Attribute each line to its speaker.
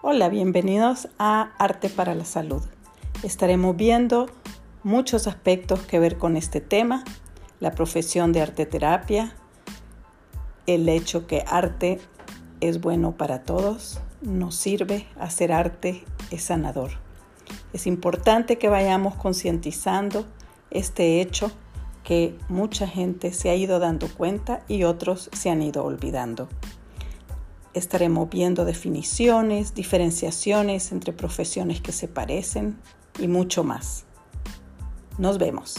Speaker 1: Hola, bienvenidos a Arte para la Salud. Estaremos viendo muchos aspectos que ver con este tema, la profesión de arte terapia, el hecho que arte es bueno para todos, nos sirve, hacer arte es sanador. Es importante que vayamos concientizando este hecho que mucha gente se ha ido dando cuenta y otros se han ido olvidando estaremos viendo definiciones, diferenciaciones entre profesiones que se parecen y mucho más. Nos vemos.